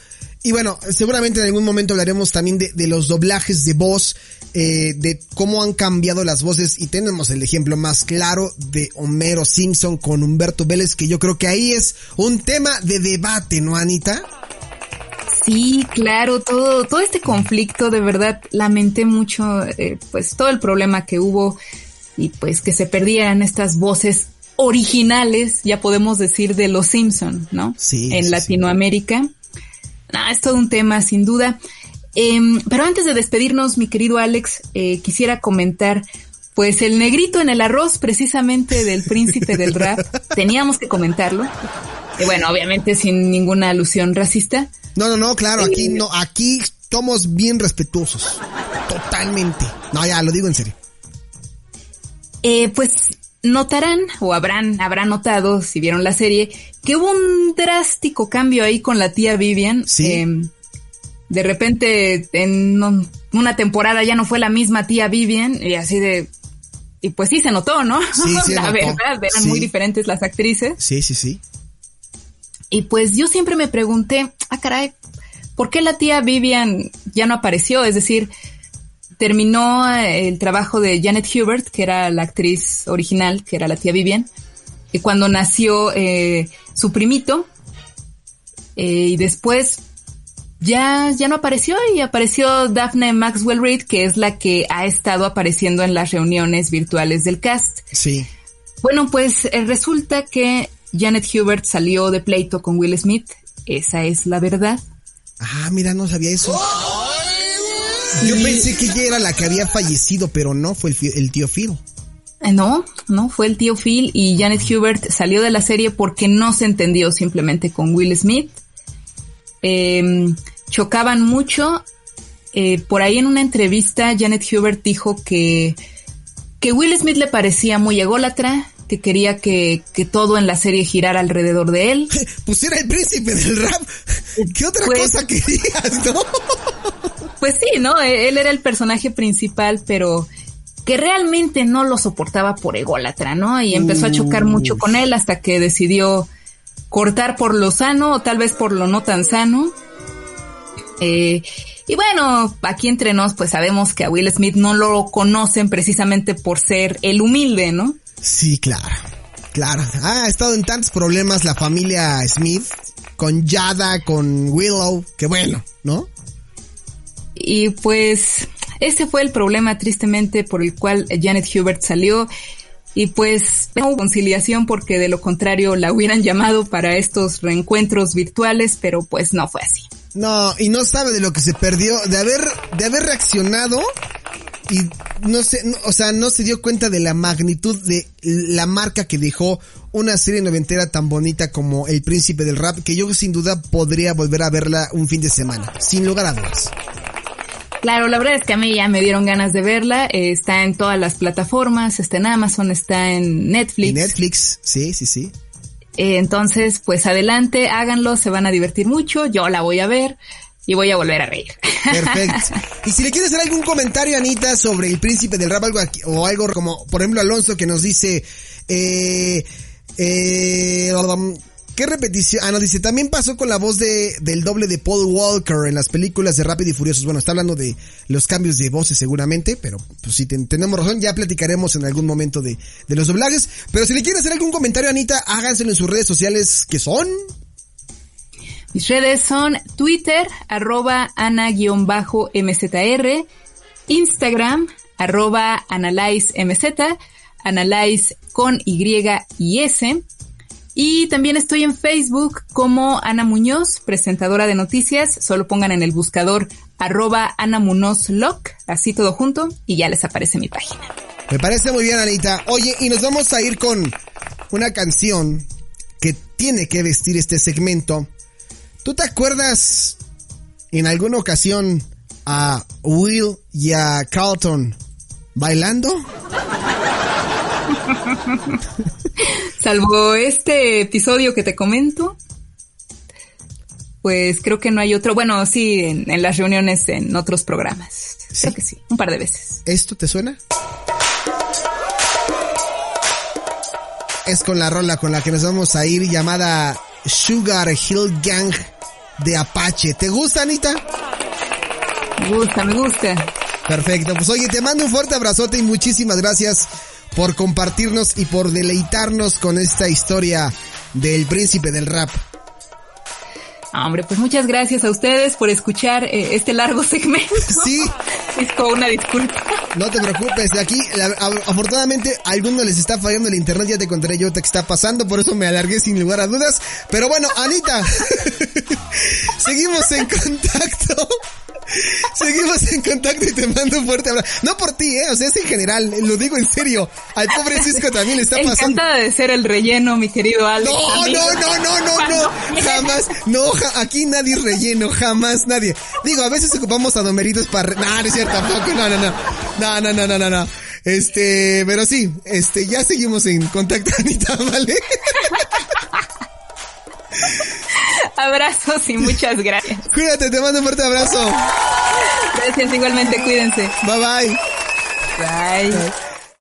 A: Y bueno, seguramente en algún momento hablaremos también de, de los doblajes de voz eh, de cómo han cambiado las voces y tenemos el ejemplo más claro de Homero Simpson con Humberto Vélez, que yo creo que ahí es un tema de debate, ¿no, Anita?
B: Sí, claro, todo, todo este conflicto, de verdad, lamenté mucho, eh, pues todo el problema que hubo y pues que se perdieran estas voces originales, ya podemos decir, de los Simpson, ¿no?
A: Sí.
B: En Latinoamérica. es todo un tema, sin duda. Em, pero antes de despedirnos, mi querido Alex, eh, quisiera comentar, pues el negrito en el arroz, precisamente del príncipe del rap, teníamos que comentarlo. Y bueno, obviamente sin ninguna alusión racista.
A: No, no, no, claro, aquí eh, no, aquí somos bien respetuosos. Totalmente. No, ya, lo digo en serio.
B: Eh, pues notarán, o habrán, habrán notado, si vieron la serie, que hubo un drástico cambio ahí con la tía Vivian.
A: Sí.
B: De repente en una temporada ya no fue la misma tía Vivian y así de y pues sí se notó, ¿no?
A: Sí,
B: la verdad, eran muy diferentes las actrices.
A: Sí, sí, sí.
B: Y pues yo siempre me pregunté, ah, caray, ¿por qué la tía Vivian ya no apareció? Es decir, terminó eh, el trabajo de Janet Hubert, que era la actriz original, que era la tía Vivian, y cuando nació eh, su primito, eh, y después ya, ya no apareció y apareció Daphne Maxwell Reid, que es la que ha estado apareciendo en las reuniones virtuales del cast.
A: Sí.
B: Bueno, pues eh, resulta que Janet Hubert salió de pleito con Will Smith. Esa es la verdad.
A: Ah, mira, no sabía eso. Yo pensé que ella era la que había fallecido, pero no, fue el, tío Phil.
B: Eh, no, no, fue el tío Phil y Janet Hubert salió de la serie porque no se entendió simplemente con Will Smith eh, chocaban mucho. Eh, por ahí en una entrevista Janet Hubert dijo que, que Will Smith le parecía muy ególatra, que quería que, que todo en la serie girara alrededor de él.
A: Pues era el príncipe del rap. ¿Qué otra pues cosa querías, no?
B: Pues sí, ¿no? E, él era el personaje principal, pero que realmente no lo soportaba por ególatra, ¿no? Y empezó a chocar mucho con él hasta que decidió cortar por lo sano o tal vez por lo no tan sano. Eh, y bueno, aquí entre nos pues sabemos que a Will Smith no lo conocen precisamente por ser el humilde, ¿no?
A: Sí, claro, claro. ha estado en tantos problemas la familia Smith, con Yada, con Willow, que bueno, ¿no?
B: Y pues Ese fue el problema tristemente por el cual Janet Hubert salió y pues no hubo conciliación porque de lo contrario la hubieran llamado para estos reencuentros virtuales, pero pues no fue así.
A: No, y no sabe de lo que se perdió, de haber, de haber reaccionado y no sé, o sea, no se dio cuenta de la magnitud de la marca que dejó una serie noventera tan bonita como El Príncipe del Rap, que yo sin duda podría volver a verla un fin de semana, sin lugar a dudas.
B: Claro, la verdad es que a mí ya me dieron ganas de verla. Eh, está en todas las plataformas, está en Amazon, está en Netflix.
A: Netflix, sí, sí, sí.
B: Eh, entonces, pues adelante, háganlo, se van a divertir mucho. Yo la voy a ver y voy a volver a reír.
A: Perfecto. Y si le quieres hacer algún comentario, Anita, sobre el príncipe del rap, algo o algo como, por ejemplo, Alonso que nos dice, eh, eh, ¿Qué repetición? Ah, no, dice, también pasó con la voz de, del doble de Paul Walker en las películas de Rápido y Furiosos. Bueno, está hablando de los cambios de voces seguramente, pero pues si tenemos razón, ya platicaremos en algún momento de, de los doblajes. Pero si le quiere hacer algún comentario, Anita, háganselo en sus redes sociales, que son...
B: Mis redes son Twitter, arroba ana-mzr, Instagram, arroba analyzemz, analyze con Y y S, y también estoy en Facebook como Ana Muñoz, presentadora de noticias. Solo pongan en el buscador arroba Ana Muñoz Lock, así todo junto, y ya les aparece mi página.
A: Me parece muy bien, Anita. Oye, y nos vamos a ir con una canción que tiene que vestir este segmento. ¿Tú te acuerdas en alguna ocasión a Will y a Carlton bailando?
B: Salvo este episodio que te comento, pues creo que no hay otro. Bueno, sí, en, las reuniones en otros programas. Creo que sí, un par de veces.
A: ¿Esto te suena? Es con la rola con la que nos vamos a ir llamada Sugar Hill Gang de Apache. ¿Te gusta, Anita?
B: Me gusta, me gusta.
A: Perfecto. Pues oye, te mando un fuerte abrazote y muchísimas gracias por compartirnos y por deleitarnos con esta historia del príncipe del rap.
B: Hombre, pues muchas gracias a ustedes por escuchar eh, este largo segmento.
A: Sí.
B: Es como una disculpa.
A: No te preocupes, aquí afortunadamente a algunos les está fallando el internet, ya te contaré yo qué está pasando, por eso me alargué sin lugar a dudas. Pero bueno, Anita, seguimos en contacto. Seguimos en contacto y te mando un fuerte abrazo. No por ti, eh, o sea, es en general, lo digo en serio. Al pobre Cisco también le está pasando.
B: De ser el relleno, mi querido Alex.
A: No, no, no, no, no, no, jamás, no, aquí nadie relleno, jamás nadie. Digo, a veces ocupamos a domeritos para... No, no es cierto, tampoco, no, no, no. No, no, no, no, no, no. Este, pero sí, este, ya seguimos en contacto, Anita, ¿vale?
B: Abrazos y muchas gracias.
A: Cuídate, te mando un fuerte abrazo.
B: Gracias, igualmente, cuídense.
A: Bye bye.
B: Bye.